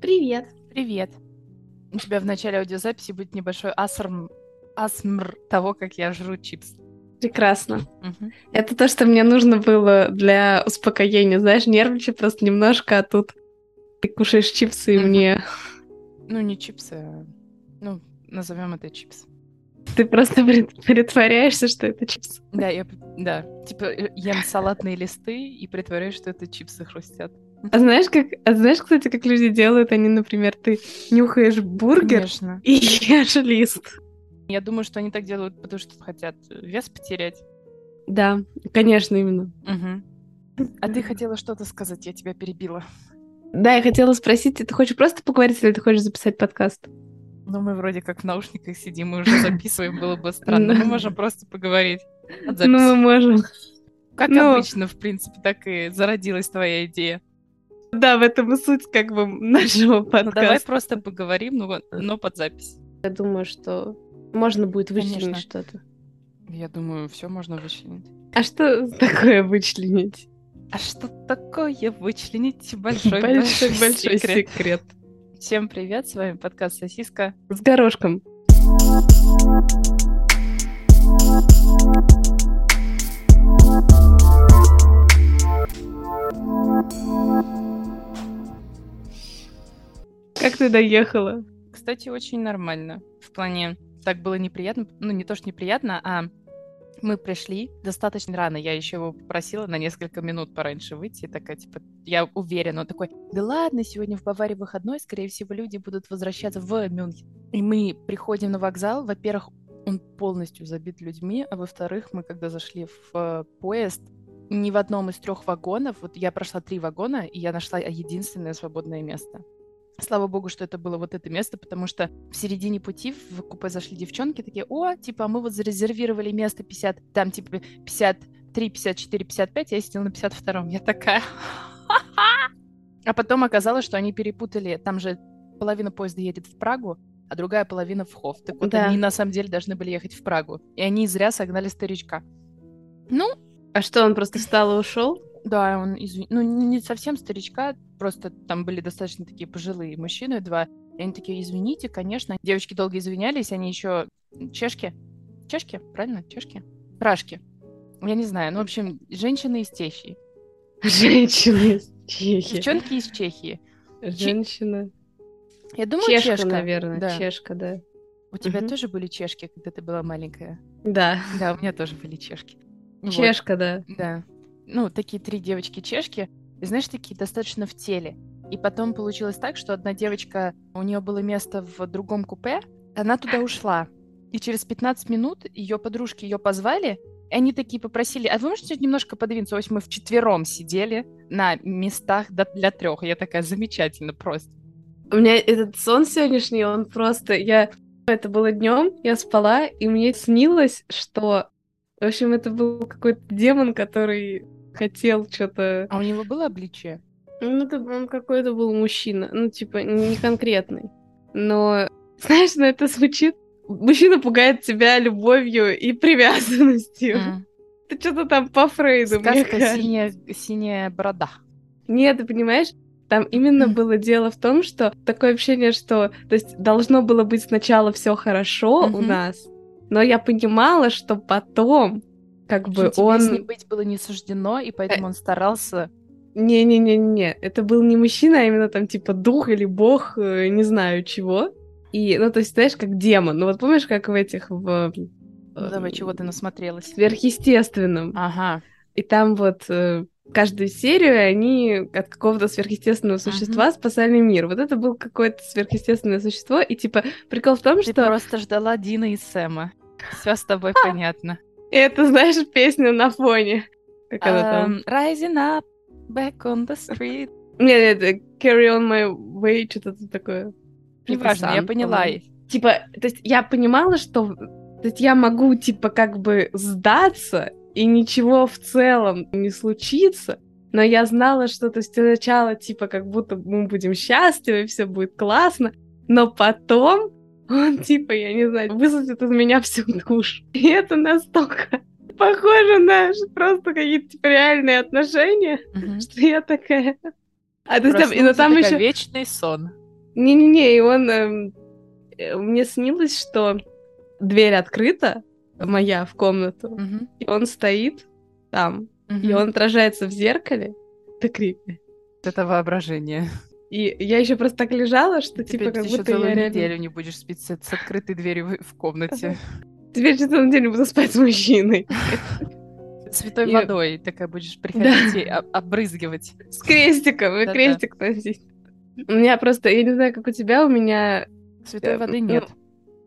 Привет. Привет. У тебя в начале аудиозаписи будет небольшой асрм, асмр того, как я жру чипс. Прекрасно. Мгм. Это то, что мне нужно было для успокоения. Знаешь, нервничаю просто немножко, а тут ты кушаешь чипсы, и Мгм. мне... Ну, не чипсы, а... Ну, назовем это чипс. Ты просто прит- притворяешься, что это чипсы. Да, я... Да. Типа, э, ем салатные листы и притворяюсь, что это чипсы хрустят. А знаешь, как... А знаешь, кстати, как люди делают? Они, например, ты нюхаешь бургер Конечно. и ешь лист. Я думаю, что они так делают, потому что хотят вес потерять. Да, конечно, именно. Мгм. А ты хотела что-то сказать, я тебя перебила. Да, я хотела спросить, ты хочешь просто поговорить или ты хочешь записать подкаст? Ну, мы вроде как в наушниках сидим, мы уже записываем, было бы странно. Мы можем просто поговорить. Ну, мы можем. Как ну. обычно, в принципе, так и зародилась твоя идея. Да, в этом и суть как бы нашего Ну, давай подкаста. просто поговорим, но, вот- но под запись. Я думаю, что можно будет вычленить что-то. Я думаю, все можно вычленить. А что такое вычленить? А что такое вычленить большой Большой большой большой секрет? секрет. Всем привет, с вами подкаст Сосиска. С горошком. Как ты доехала? Кстати, очень нормально. В плане, так было неприятно, ну не то, что неприятно, а мы пришли достаточно рано. Я еще его попросила на несколько минут пораньше выйти. Такая, типа, я уверена. Он такой, да ладно, сегодня в Баварии выходной, скорее всего, люди будут возвращаться в Мюнхен. И мы приходим на вокзал. Во-первых, он полностью забит людьми, а во-вторых, мы когда зашли в э, поезд, ни в одном из трех вагонов, вот я прошла три вагона, и я нашла единственное свободное место. Слава богу, что это было вот это место, потому что в середине пути в купе зашли девчонки, такие, о, типа, а мы вот зарезервировали место 50, там, типа, 53, 54, 55, я сидела на 52-м. Я такая... А потом оказалось, что они перепутали, там же половина поезда едет в Прагу, а другая половина в Хов. Так вот, Да. они на самом деле должны были ехать в Прагу. И они зря согнали старичка. Ну, А что, он просто встал и ушел? да, он извини... Ну, не совсем старичка, просто там были достаточно такие пожилые мужчины, два. И они такие, извините, конечно. Девочки долго извинялись, они еще чешки. Чешки, правильно? Чешки? Пражки. Я не знаю. Ну, в общем, женщины из Чехии. Женщина из Чехии. Девчонки из Чехии. Женщина. Я думаю, Чешка, чешка. наверное. Да. Чешка, да. У тебя Мгм. тоже были чешки, когда ты была маленькая? Да. Да, у меня тоже были чешки. Вот. Чешка, да. Да. Ну, такие три девочки-чешки, знаешь, такие достаточно в теле. И потом получилось так, что одна девочка, у нее было место в другом купе, она туда ушла. И через 15 минут ее подружки ее позвали, и они такие попросили, а вы можете немножко подвинуться? В общем, мы вчетвером сидели на местах для трех. Я такая, замечательно просто. У меня этот сон сегодняшний, он просто... Я... Это было днем, я спала, и мне снилось, что... В общем, это был какой-то демон, который хотел что-то... А у него было обличие? Ну, это он какой-то был мужчина. Ну, типа, не конкретный. Но, знаешь, ну это звучит... Мужчина пугает тебя любовью и привязанностью. М. Это что-то там по Фрейду, мне Сказка кажется. «Синяя, «Синяя борода». Нет, ты понимаешь, там именно Мгм. было дело в том, что такое ощущение, что то есть должно было быть сначала все хорошо у Мгм. нас, но я понимала, что потом как бы тебе с ним он... быть было не суждено, и поэтому он старался... Не-не-не-не, это был не мужчина, а именно там типа дух или бог, э, не знаю чего. И, ну, то есть, знаешь, как демон. Ну, вот помнишь, как в этих, в... Ну, давай, чего ты э, насмотрелась? Сверхъестественном. Ага. И там вот э, каждую серию они от какого-то сверхъестественного существа спасали мир. Вот это был какое-то сверхъестественное существо. И типа прикол в том, Ты что просто ждала Дина и Сэма. Все с тобой понятно. Это, знаешь, песня на фоне. Как она там? Um, Rising up, back on the street. Нет, это Carry on my way, что-то такое. Неважно, я Sun, поняла. по-моему. Типа, то есть я понимала, что то есть я могу, типа, как бы сдаться, и ничего в целом не случится, но я знала, что то есть сначала, типа, как будто мы будем счастливы, все будет классно, но потом он, типа, я не знаю, высосет из меня всю душу. И это настолько похоже на просто какие-то типа, реальные отношения, Мгм. что я такая... А то есть там, и, но там еще... вечный сон. Не-не-не, и он... эм, э, мне снилось, что дверь открыта, моя, в комнату, Мгм, и он стоит там, и мгм. он отражается в зеркале. Это крипи. Это воображение. И я еще просто так лежала, что Теперь типа как ты будто целую я реально... неделю не будешь спить с, с открытой дверью в, комнате. Теперь что на деле буду спать с мужчиной. Святой И- водой такая будешь приходить и об- обрызгивать. С крестиком, и крестик носить. У меня просто, я не знаю, как у тебя, у меня... Святой Э, воды ну, нет.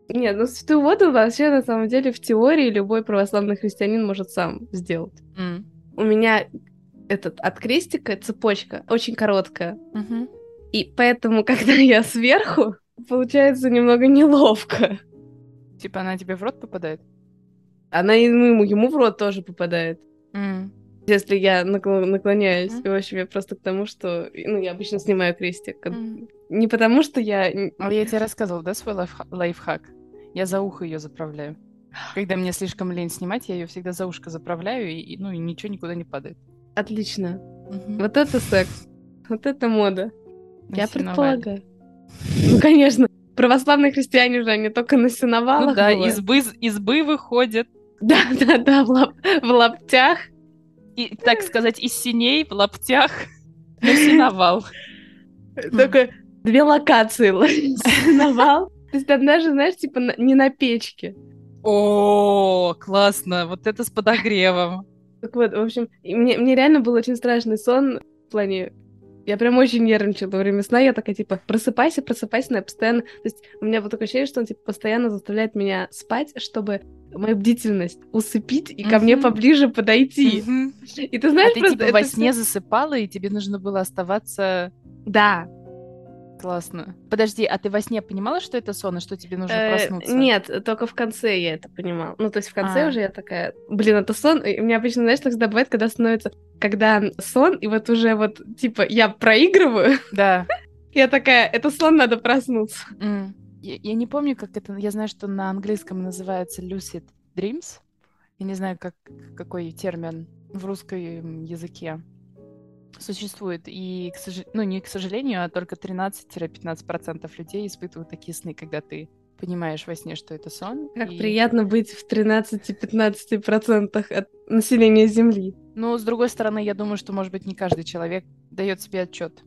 Нет, ну святую воду вообще, на самом деле, в теории любой православный христианин может сам сделать. М, У меня этот от крестика цепочка очень короткая. мгм. И поэтому, когда я сверху, получается немного неловко. Типа она тебе в рот попадает? Она и, ему, ему в рот тоже попадает. М, Если я накло- наклоняюсь. И, в общем, я просто к тому, что... Ну, я обычно снимаю крестик. м. Не потому, что я... А я тебе рассказывала, да, свой лайфха- лайфхак? Я за ухо ее заправляю. Когда мне слишком лень снимать, я ее всегда за ушко заправляю, и, и, ну, и ничего никуда не падает. Отлично. Мгм. Вот это секс. Вот это мода. Я предполагаю. Ну, конечно. Православные христиане же, они только на сеновалах Ну да, бывают. избы, избы выходят. Да, да, да, в, лап- в лаптях. И, так сказать, из синей в лаптях на сеновал. Только две локации. Сеновал. То есть там даже, знаешь, типа не на печке. О, классно! Вот это с подогревом. Так вот, в общем, мне, мне реально был очень страшный сон в плане... Я прям очень нервничала во время сна. Я такая, типа, просыпайся, просыпайся, но я постоянно... То есть у меня вот такое ощущение, что он, типа, постоянно заставляет меня спать, чтобы мою бдительность усыпить и ко мне поближе подойти. Мгм. И ты А знаешь, ты просто типа это во сне засыпала, и тебе нужно было оставаться Да. Классно. Подожди, а ты во сне понимала, что это сон, и что тебе нужно Э, проснуться? Нет, только в конце я это понимала. Ну, то есть в конце А. уже я такая, блин, это сон. И у меня обычно, знаешь, так всегда бывает, когда становится, когда сон, и вот уже вот, типа, я проигрываю, Да. я такая, это сон, надо проснуться. Я не помню, как это... Я знаю, что на английском называется lucid dreams. Я не знаю, как, какой термин в русском языке существует. И, к сож- ну, не к сожалению, а только 13-15% людей испытывают такие сны, когда ты понимаешь во сне, что это сон. Как и- приятно быть в 13-15% от населения Земли. Но, с другой стороны, я думаю, что, может быть, не каждый человек дает себе отчет.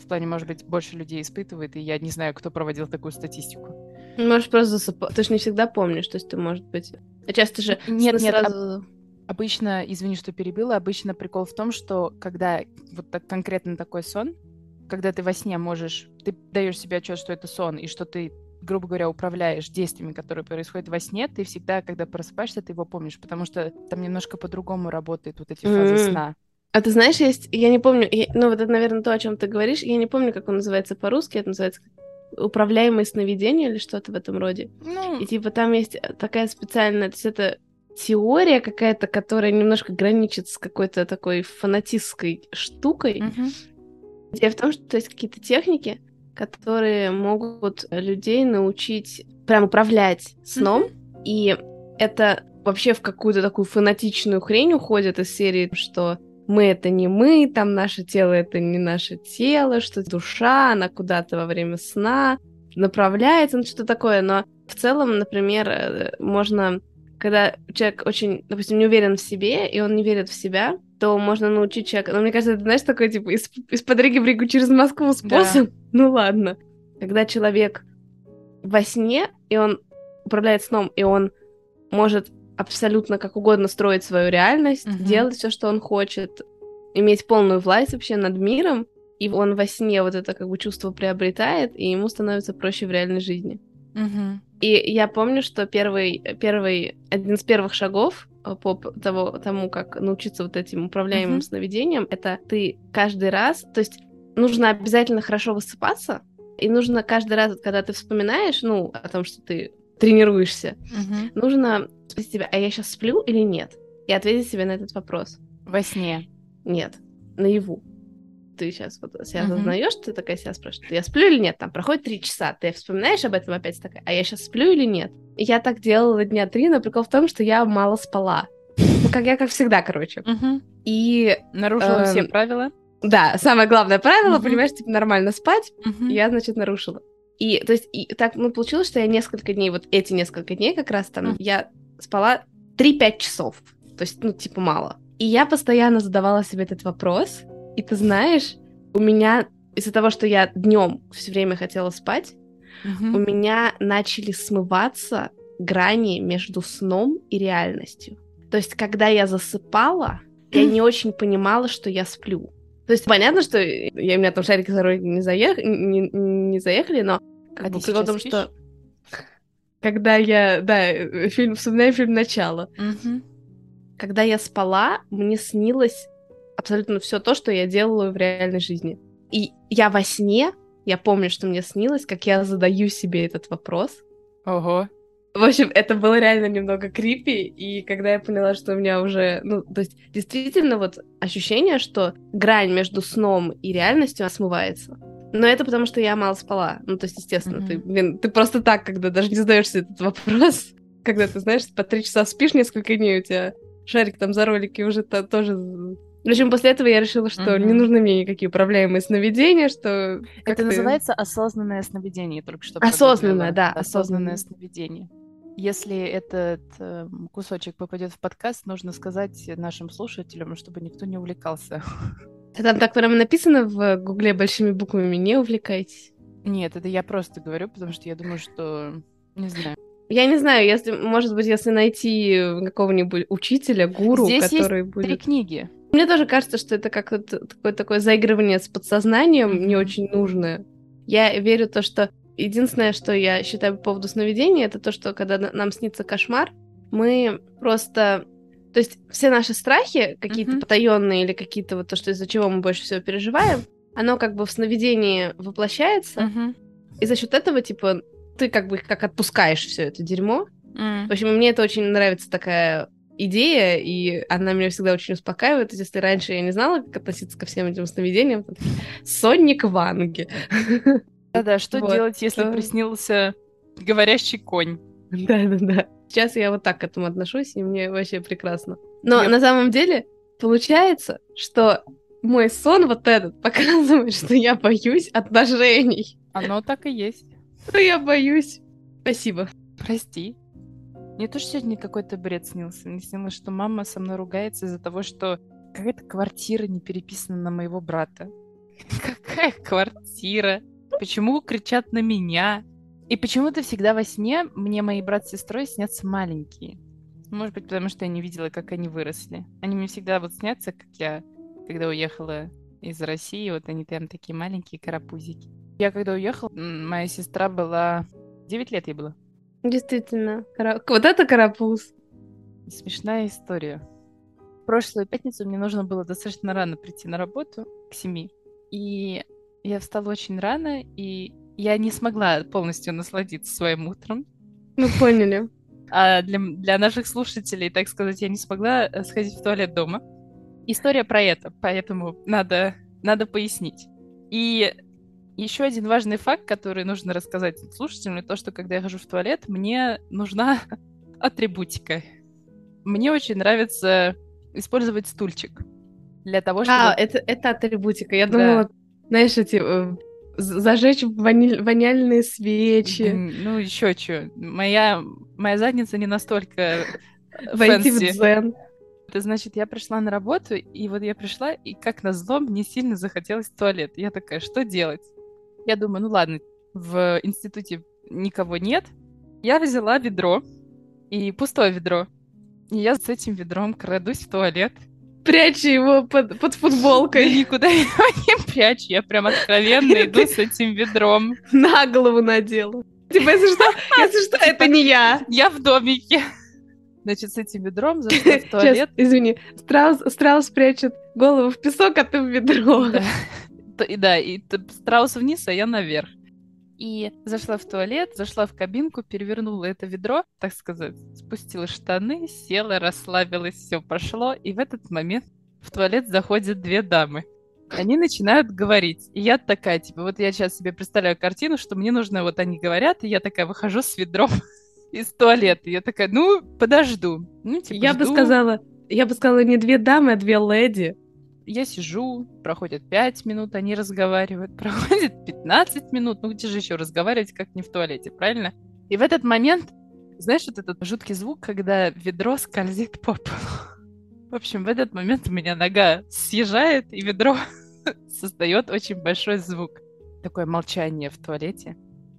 В плане, может быть, больше людей испытывает, и я не знаю, кто проводил такую статистику. Можешь просто засыпать. Ты же не всегда помнишь, то есть ты, может быть... А часто же Нет, нет, а- сразу... Обычно, извини, что перебила, обычно прикол в том, что когда вот так конкретно такой сон, когда ты во сне можешь, ты даешь себе отчет, что это сон, и что ты, грубо говоря, управляешь действиями, которые происходят во сне, ты всегда, когда просыпаешься, ты его помнишь, потому что там немножко по-другому работают вот эти фазы М. сна. А ты знаешь, есть... Я не помню... я- Ну, вот это, наверное, то, о чем ты говоришь. Я не помню, как он называется по-русски. Это называется управляемое сновидение или что-то в этом роде. Ну, И типа там есть э, такая специальная, то есть это теория какая-то, которая немножко граничит с какой-то такой фанатистской штукой. мгм. Идея в том, что есть какие-то техники, которые могут людей научить прям управлять сном, и это вообще в какую-то такую фанатичную хрень уходит из серии, что мы это не мы, там наше тело это не наше тело, что душа, она куда-то во время сна направляется, ну что такое, но в целом, например, э, можно, когда человек очень, допустим, не уверен в себе, и он не верит в себя, то можно научить человека, ну, мне кажется, это, знаешь, такой, типа, из, из-под Риги в через Москву способ, ну, ладно. Когда человек во сне, и он управляет сном, и он может абсолютно как угодно строить свою реальность, Мгм. делать все, что он хочет, иметь полную власть вообще над миром, и он во сне вот это как бы чувство приобретает, и ему становится проще в реальной жизни. Мгм. И я помню, что первый, первый, один из первых шагов э, по того, тому, как научиться вот этим управляемым Мгм. сновидениям, это ты каждый раз, то есть нужно обязательно хорошо высыпаться, и нужно каждый раз, когда ты вспоминаешь, ну, о том, что ты тренируешься, Мгм. нужно спросить себя, а я сейчас сплю или нет? И ответить себе на этот вопрос. Во сне. Нет, наяву. Ты сейчас вот себя Мгм. осознаешь, ты такая себя спрашиваешь, я сплю или нет? Там проходит три часа, ты вспоминаешь об этом опять такая, а я сейчас сплю или нет? И я так делала дня три, но прикол в том, что я мало спала. Ну, как я, как всегда, короче. Мгм. И Нарушила все Эм, правила. Да, самое главное правило, Мгм. понимаешь, типа нормально спать, Мгм. я, значит, нарушила. И, то есть, и так, ну, получилось, что я несколько дней, вот эти несколько дней как раз там, Мгм. я спала 3-5 часов. То есть, ну, типа, мало. И я постоянно задавала себе этот вопрос. И ты знаешь, у меня из-за того, что я днем все время хотела спать, Мгм. у меня начали смываться грани между сном и реальностью. То есть, когда я засыпала, я не очень понимала, что я сплю. То есть, понятно, что я, у меня там шарики за не, заех... не, не заехали, но как А бы прикол в том, что когда я, да, фильм, вспоминаю фильм «Начало», Мгм. когда я спала, мне снилось абсолютно все то, что я делала в реальной жизни. И я во сне, я помню, что мне снилось, как я задаю себе этот вопрос, Ого. В общем, это было реально немного крипи, и когда я поняла, что у меня уже, ну, то есть действительно вот ощущение, что грань между сном и реальностью смывается. Но это потому, что я мало спала. Ну, то есть, естественно, ты, Мгм. блин, ты просто так, когда даже не задаешься этот вопрос, когда ты, знаешь, по три часа спишь несколько дней, у тебя шарик там за ролики уже то, тоже... Общем, после этого я решила, что не Мгм. нужны мне никакие управляемые сновидения, что... Это как-то- называется осознанное сновидение, только что Осознанное, да, Осознанное осознанное. сновидение. Если этот эм, кусочек попадет в подкаст, нужно сказать нашим слушателям, чтобы никто не увлекался. Там так прямо написано в гугле большими буквами «Не увлекайтесь». Нет, это я просто говорю, потому что я думаю, что... Не знаю. Я не знаю, если, может быть, если найти какого-нибудь учителя, гуру, Здесь есть который Три будет... книги. Мне тоже кажется, что это как-то такое, такое заигрывание с подсознанием не очень нужное. Я верю в то, что единственное, что я считаю по поводу сновидений, это то, что когда на- нам снится кошмар, мы просто... То есть все наши страхи, какие-то Мгм. потаенные или какие-то вот то, что из-за чего мы больше всего переживаем, оно как бы в сновидении воплощается, Мгм. и за счет этого, типа, ты как бы как отпускаешь все это дерьмо, М. в общем, мне это очень нравится такая идея, и она меня всегда очень успокаивает. Если раньше я не знала, как относиться ко всем этим сновидениям, такие, сонник Ванги. Да-да, что Вот. делать, если Да. приснился говорящий конь? Да-да-да. Сейчас я вот так к этому отношусь, и мне вообще прекрасно. Но Я- на самом деле получается, что мой сон вот этот показывает, что я боюсь отношений. Оно так и есть. Что я боюсь. Спасибо. Прости. Мне тоже сегодня какой-то бред снился. Мне снилось, что мама со мной ругается из-за того, что какая-то квартира не переписана на моего брата. Какая квартира? Почему кричат на меня? И почему-то всегда во сне мне мои брат с сестрой снятся маленькие. Может быть, потому что я не видела, как они выросли. Они мне всегда вот снятся, как я, когда уехала из России, вот они прям такие маленькие карапузики. Я когда уехала, моя сестра была... 9 лет ей было. Действительно. кара- Вот это карапуз. Смешная история. В прошлую пятницу мне нужно было достаточно рано прийти на работу, к семи. И я встала очень рано, и я не смогла полностью насладиться своим утром. Мы поняли. А для, для наших слушателей, так сказать, я не смогла э, сходить в туалет дома. История про это, поэтому надо, надо пояснить. И еще один важный факт, который нужно рассказать слушателям, то, что когда я хожу в туалет, мне нужна атрибутика. Мне очень нравится использовать стульчик для того, чтобы... А, это, это атрибутика. Я Да. думала, знаешь, эти э, зажечь ваниль- воняльные свечи, Ну, еще что. Моя, моя задница не настолько войти в дзен. Это значит, я пришла на работу, и вот я пришла, и как назло, мне сильно захотелось в туалет. Я такая, что делать? Я думаю, ну ладно, в институте никого нет. Я взяла ведро, и пустое ведро. И я с этим ведром крадусь в туалет. Прячу его под, под футболкой. никуда его не прячу. Я прям откровенно иду с этим ведром. На голову надела. Типа, если что, если что, это не я. Я в домике. Значит, с этим ведром зашла в Сейчас, туалет. извини. Страус, страус прячет голову в песок, а ты в ведро. Да. И Да, и страус вниз, а я наверх. И зашла в туалет, зашла в кабинку, перевернула это ведро, так сказать, спустила штаны, села, расслабилась, все пошло. И в этот момент в туалет заходят две дамы. Они начинают говорить. И я такая, типа, вот я сейчас себе представляю картину, что мне нужно, вот они говорят, и я такая выхожу с ведром из туалета. Я такая, ну, подожду. Ну, типа, Я бы жду. сказала, я бы сказала не две дамы, а две леди. Я сижу, проходит 5 минут, они разговаривают, проходит 15 минут, ну где же еще разговаривать, как не в туалете, правильно? И в этот момент, знаешь, вот этот жуткий звук, когда ведро скользит по полу. В общем, в этот момент у меня нога съезжает, и ведро создает очень большой звук. Такое молчание в туалете.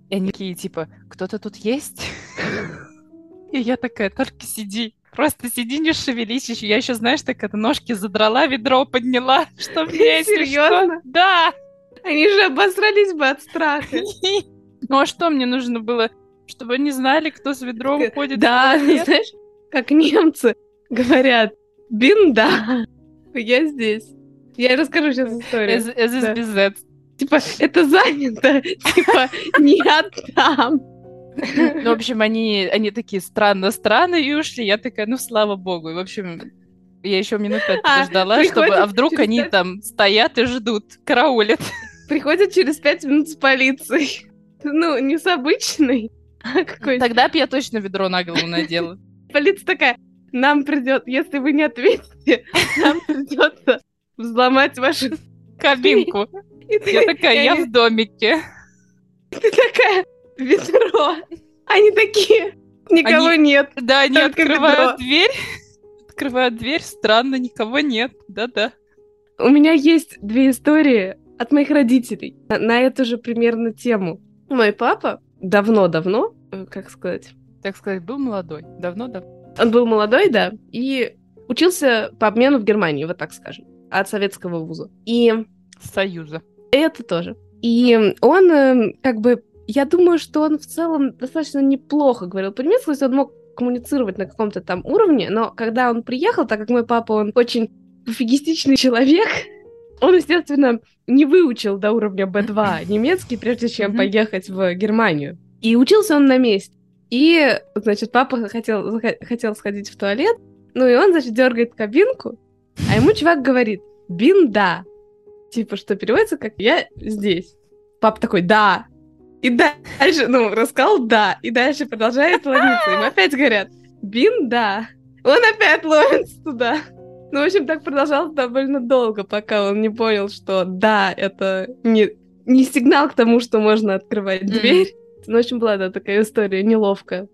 И они такие, типа, кто-то тут есть? И я такая, только сиди. Просто сиди, не шевелись. Я еще, знаешь, так это ножки задрала, ведро подняла. Что мне, Серьезно? Да. Они же обосрались бы от страха. Ну а что мне нужно было? Чтобы они знали, кто с ведром уходит. Да, знаешь, как немцы говорят, бинда, я здесь. Я расскажу сейчас историю. Ist besetzt. Типа, это занято. Типа, не отдам. Ну, в общем, они, они такие странно-странно и ушли. Я такая, ну, слава богу. И, в общем, я еще минут пять А, подождала, чтобы... приходят А вдруг через они там стоят и ждут, караулят. Приходят через пять минут с полицией. Ну, не с обычной, а какой-то. Тогда бы я точно ведро на голову надела. Полиция такая, нам придет, если вы не ответите, нам придется взломать вашу... Кабинку. Я такая, я в домике. Ты такая, ведро. Они такие, никого Они- нет. Да, они открывают ведро. дверь. Открывают дверь, странно, никого нет. Да-да. У меня есть две истории от моих родителей на, на эту же примерно тему. Мой папа давно-давно, э, как сказать, Так сказать, был молодой. Давно-давно. он был молодой, да, и учился по обмену в Германии, вот так скажем, от советского вуза. И Союза. это тоже. И он, э, как бы, я думаю, что он в целом достаточно неплохо говорил по-немецки, то есть он мог коммуницировать на каком-то там уровне, но когда он приехал, так как мой папа, он очень пофигистичный человек, он, естественно, не выучил до уровня B2 немецкий, прежде чем поехать в Германию. И учился он на месте. И, значит, папа хотел, хотел сходить в туалет, ну и он, значит, дергает кабинку, а ему чувак говорит «бинда», типа, что переводится как «я здесь». Папа такой «да». И дальше, ну, рассказал «да», и дальше продолжает ловиться. Ему опять говорят «бинда». Он опять ловится туда. Ну, в общем, так продолжалось довольно долго, пока он не понял, что «да» — это не, не сигнал к тому, что можно открывать дверь. Ну, в общем, была да, такая история неловкая.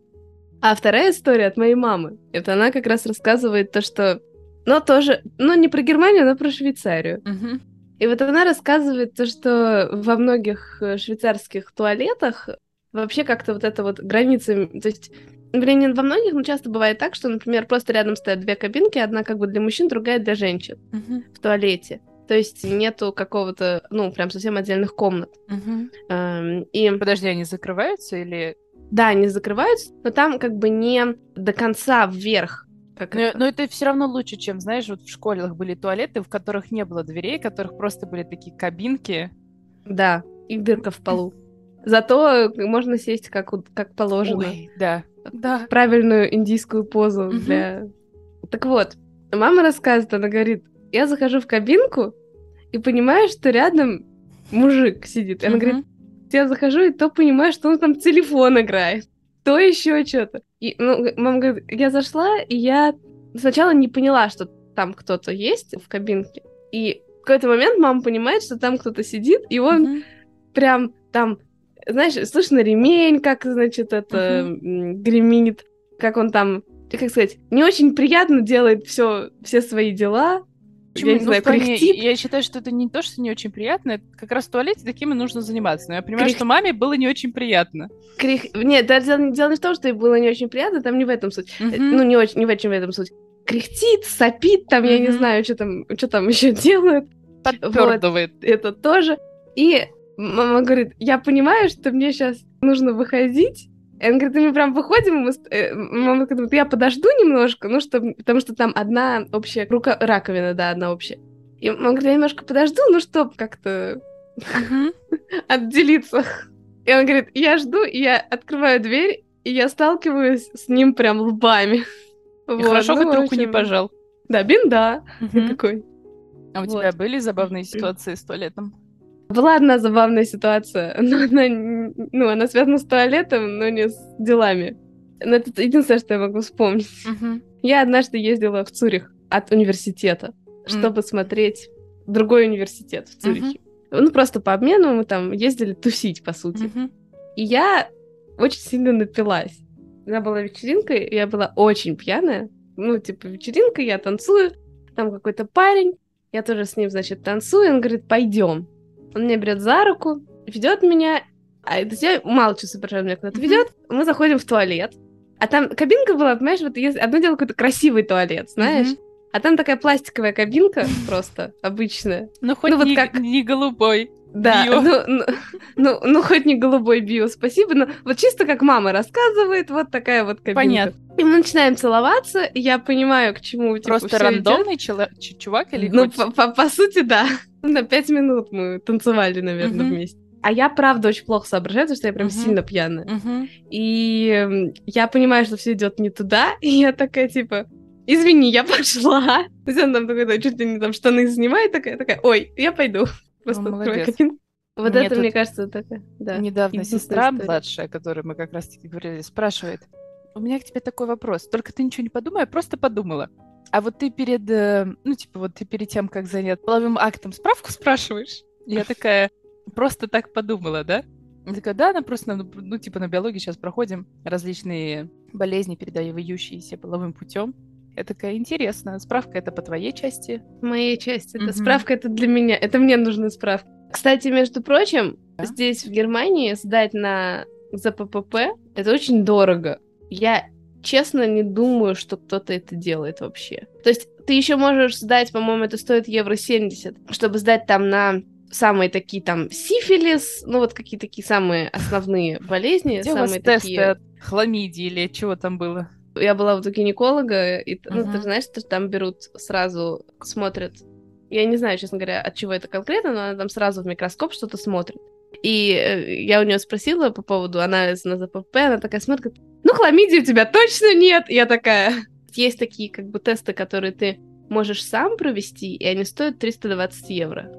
А вторая история от моей мамы. Это она как раз рассказывает то, что... Но тоже... Ну, не про Германию, но про Швейцарию. Мгм. И вот она рассказывает то, что во многих э, швейцарских туалетах вообще как-то вот это вот границы... То есть, блин, не во многих, но часто бывает так, что, например, просто рядом стоят две кабинки, одна как бы для мужчин, другая для женщин Мгм. в туалете. То есть нету какого-то, ну, прям совсем отдельных комнат. Мгм. Эм, И Подожди, они закрываются или... да, они закрываются, но там как бы не до конца вверх. Как Но, это. но это все равно лучше, чем, знаешь, вот в школах были туалеты, в которых не было дверей, в которых просто были такие кабинки. Да, и дырка в полу. Зато можно сесть как, как положено. Ой, да. Да. Правильную индийскую позу Мгм. для... Так вот, мама рассказывает, она говорит, я захожу в кабинку и понимаю, что рядом мужик сидит. И она говорит, Мгм. я захожу и то понимаю, что он там телефон играет, то еще что-то. И ну, мама говорит, я зашла, и я сначала не поняла, что там кто-то есть в кабинке. И в какой-то момент мама понимает, что там кто-то сидит, и он Мгм. прям там, знаешь, слышно ремень, как, значит, это м, гремит, как он там, как сказать, не очень приятно делает все, все свои дела. Почему? Я не Ну, знаю, плане. Я считаю, что это не то, что не очень приятно. это Как раз в туалете таким и нужно заниматься. Но я понимаю, Крях- что маме было не очень приятно. Крих... Нет, да, дело, дело не в том, что ей было не очень приятно, там не в этом суть. Мгм. Ну, не очень, не в этом в этом суть. Кряхтит, сопит, там, я не знаю, что там, что там еще делают. Подпёрдывает. Это тоже. И мама говорит, я понимаю, что мне сейчас нужно выходить. И она говорит, мы прям выходим, мы... э, мама говорит, я подожду немножко, ну, что... потому что там одна общая рука... раковина, да, одна общая. И мама говорит, я немножко подожду, ну, чтоб как-то отделиться. И он говорит, я жду, и я открываю дверь, и я сталкиваюсь с ним прям лбами. И Вот, хорошо, ну, хоть руку не пожал. Да, бинда такой. А у Вот. тебя были забавные ситуации с туалетом? Была одна забавная ситуация, но она, ну, она связана с туалетом, но не с делами. Но это единственное, что я могу вспомнить. Мгм. Я однажды ездила в Цюрих от университета, чтобы смотреть другой университет в Цюрихе. Ну, просто по обмену мы там ездили тусить, по сути. Мгм. И я очень сильно напилась. Меня была вечеринка, и я была очень пьяная. Ну, типа, вечеринка, я танцую, там какой-то парень, я тоже с ним, значит, танцую, он говорит, пойдем. Он меня берет за руку, ведет меня, а то есть я мало что соображаю, меня куда-то ведет, мы заходим в туалет, а там кабинка была, понимаешь, вот если одно дело какой-то красивый туалет, знаешь, а там такая пластиковая кабинка просто обычная. Ну, хоть Ну, вот не, как- не голубой. Да, Био. ну, ну, ну, ну, хоть не голубой био, спасибо, но вот чисто как мама рассказывает, вот такая вот кабинка. Понятно. И мы начинаем целоваться, и я понимаю, к чему типа, Просто рандомный чело- ч- чувак или. Ну, по, по- по сути, да. На пять минут мы танцевали, наверное, Мгм. вместе. А я, правда, очень плохо соображаю, потому что я прям Мгм. сильно пьяная. Мгм. И я понимаю, что все идет не туда, и я такая, типа, извини, я пошла. То есть он там такой, чуть ли не там штаны снимает, такая, такая, ой, я пойду. Просто Ну, открою молодец. кабинку. Вот Мне это, мне кажется, такая, да. Недавно сестра история. младшая, о которой мы как раз-таки говорили, спрашивает, у меня к тебе такой вопрос, только ты ничего не подумай, я просто подумала. А вот ты перед, э, ну, типа, вот ты перед тем, как занят половым актом, справку спрашиваешь? Я такая, просто так подумала, да? Она такая, да, она просто, ну, типа, на биологии сейчас проходим различные болезни, передающиеся половым путем. Я такая, интересно, справка это по твоей части? моей части. Это Мгм. справка это для меня. Это мне нужна справка. Кстати, между прочим, Да? здесь в Германии сдать на ЗППП это очень дорого. Я честно не думаю, что кто-то это делает вообще. То есть ты еще можешь сдать, по-моему, это стоит евро 70, чтобы сдать там на самые такие там сифилис, ну вот какие такие самые основные болезни, Где у вас самые тесты такие. от хламидии или чего там было? Я была вот у гинеколога, и, ну, ты знаешь, что там берут сразу, смотрят. Я не знаю, честно говоря, от чего это конкретно, но она там сразу в микроскоп что-то смотрит. И э, я у нее спросила по поводу анализа на ЗПП, она такая смотрит, ну, хламидии у тебя точно нет. Я такая, есть такие как бы тесты, которые ты можешь сам провести, и они стоят 320 евро.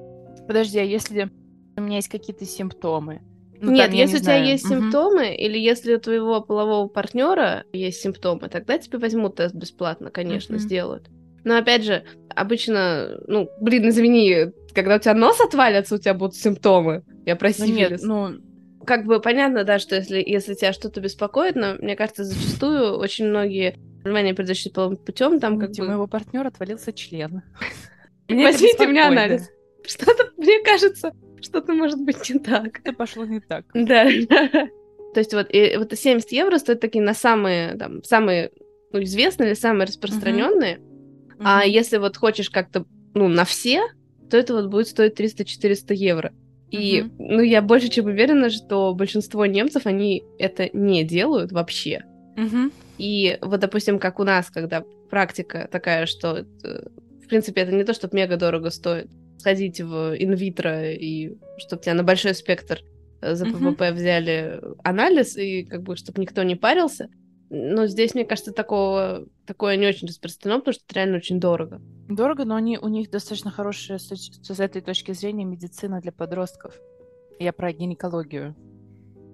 Подожди, а если у меня есть какие-то симптомы? Ну, Нет, там, я не если у тебя знаю. есть Мгм. симптомы, или если у твоего полового партнера есть симптомы, тогда тебе возьмут тест бесплатно, конечно, Мгм. сделают. Но опять же, обычно, ну, блин, извини, когда у тебя нос отвалится, у тебя будут симптомы. Я про Ну, нет, ну, Как бы понятно, да, что если, если тебя что-то беспокоит, но мне кажется, зачастую очень многие заболевания, передающиеся половым путем, там как видите, бы... у моего партнера отвалился член. Возьмите мне анализ. Что-то, мне кажется, что-то может быть не так. Это пошло не так. Да. То есть вот, и, вот 70 евро стоят такие на самые, там, самые ну, известные или самые распространенные. А если вот хочешь как-то, ну, на все, то это вот будет стоить 300-400 евро. И, Мгм. ну, я больше чем уверена, что большинство немцев, они это не делают вообще. Мгм. И вот, допустим, как у нас, когда практика такая, что, э, в принципе, это не то, чтобы мега дорого стоит сходить в Инвитро и чтобы тебя на большой спектр э, ЗППП взяли анализ, и как бы, чтобы никто не парился. Но здесь, мне кажется, такого, такое не очень распространено, потому что это реально очень дорого. Дорого, но они, у них достаточно хорошая с, с этой точки зрения медицина для подростков. Я про гинекологию.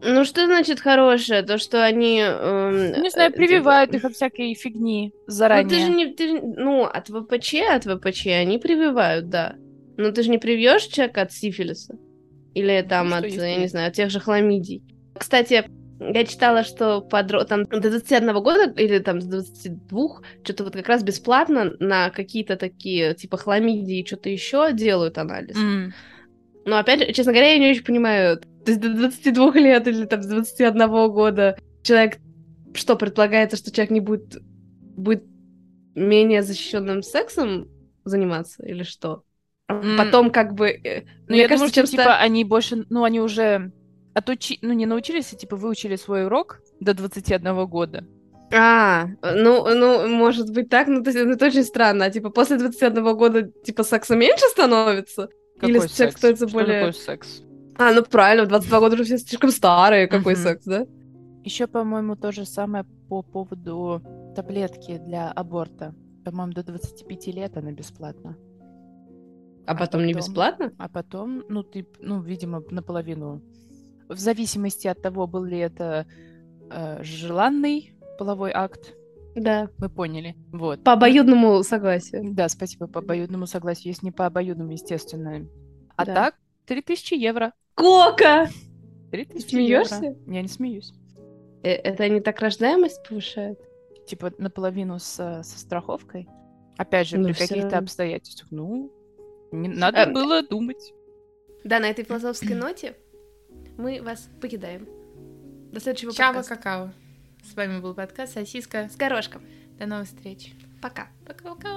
Ну, что значит хорошее? То, что они... эм, Не знаю, э, прививают типа- их от всякой фигни Ну, ты заранее. же не... ты ну, от ВПЧ, от ВПЧ они прививают, да. Но ты же не привьешь человека от сифилиса. Или там что от, я не знаю, от тех же хламидий. Кстати, я читала, что подро... там до 21 года или там с 22 что-то вот как раз бесплатно на какие-то такие, типа хламидии и что-то еще делают анализ. М. Но опять же, честно говоря, я не очень понимаю, то есть до 22 лет или там с 21 года человек, что предполагается, что человек не будет, будет менее защищенным сексом заниматься или что? А М. Потом как бы... э, Ну, мне я кажется, думаю, чем что, типа, ста- они больше, ну, они уже отучи... ну, не научились, а, типа, выучили свой урок до 21 года. А, ну, ну, может быть так, но то есть, ну, это очень странно. А, типа, после 21 года, типа, секса меньше становится? Или Какой секс секс? становится Что более- такое секс? А, ну, правильно, в 22 года уже все слишком старые. Какой секс, да? Еще, по-моему, то же самое по поводу таблетки для аборта. По-моему, до 25 лет она бесплатна. А А потом не бесплатно? А потом, ну, ты, ну, видимо, наполовину. В зависимости от того, был ли это э, желанный половой акт Да. Мы поняли. Вот. По обоюдному согласию. Да, спасибо по обоюдному согласию. Если не по обоюдному, естественно. А Да. так, 3000 евро. Кока! 3000 смеешься? евро. Я не смеюсь. Э, Это они так рождаемость повышают? Типа наполовину с, со страховкой. Опять же, Ну, при каких-то равно. обстоятельствах. Ну, не, надо Эм, было думать. Да, на этой философской ноте мы вас покидаем. До следующего Чава, подкаста. какао. С вами был подкаст «Сосиска с горошком». До новых встреч. Пока. Пока-пока.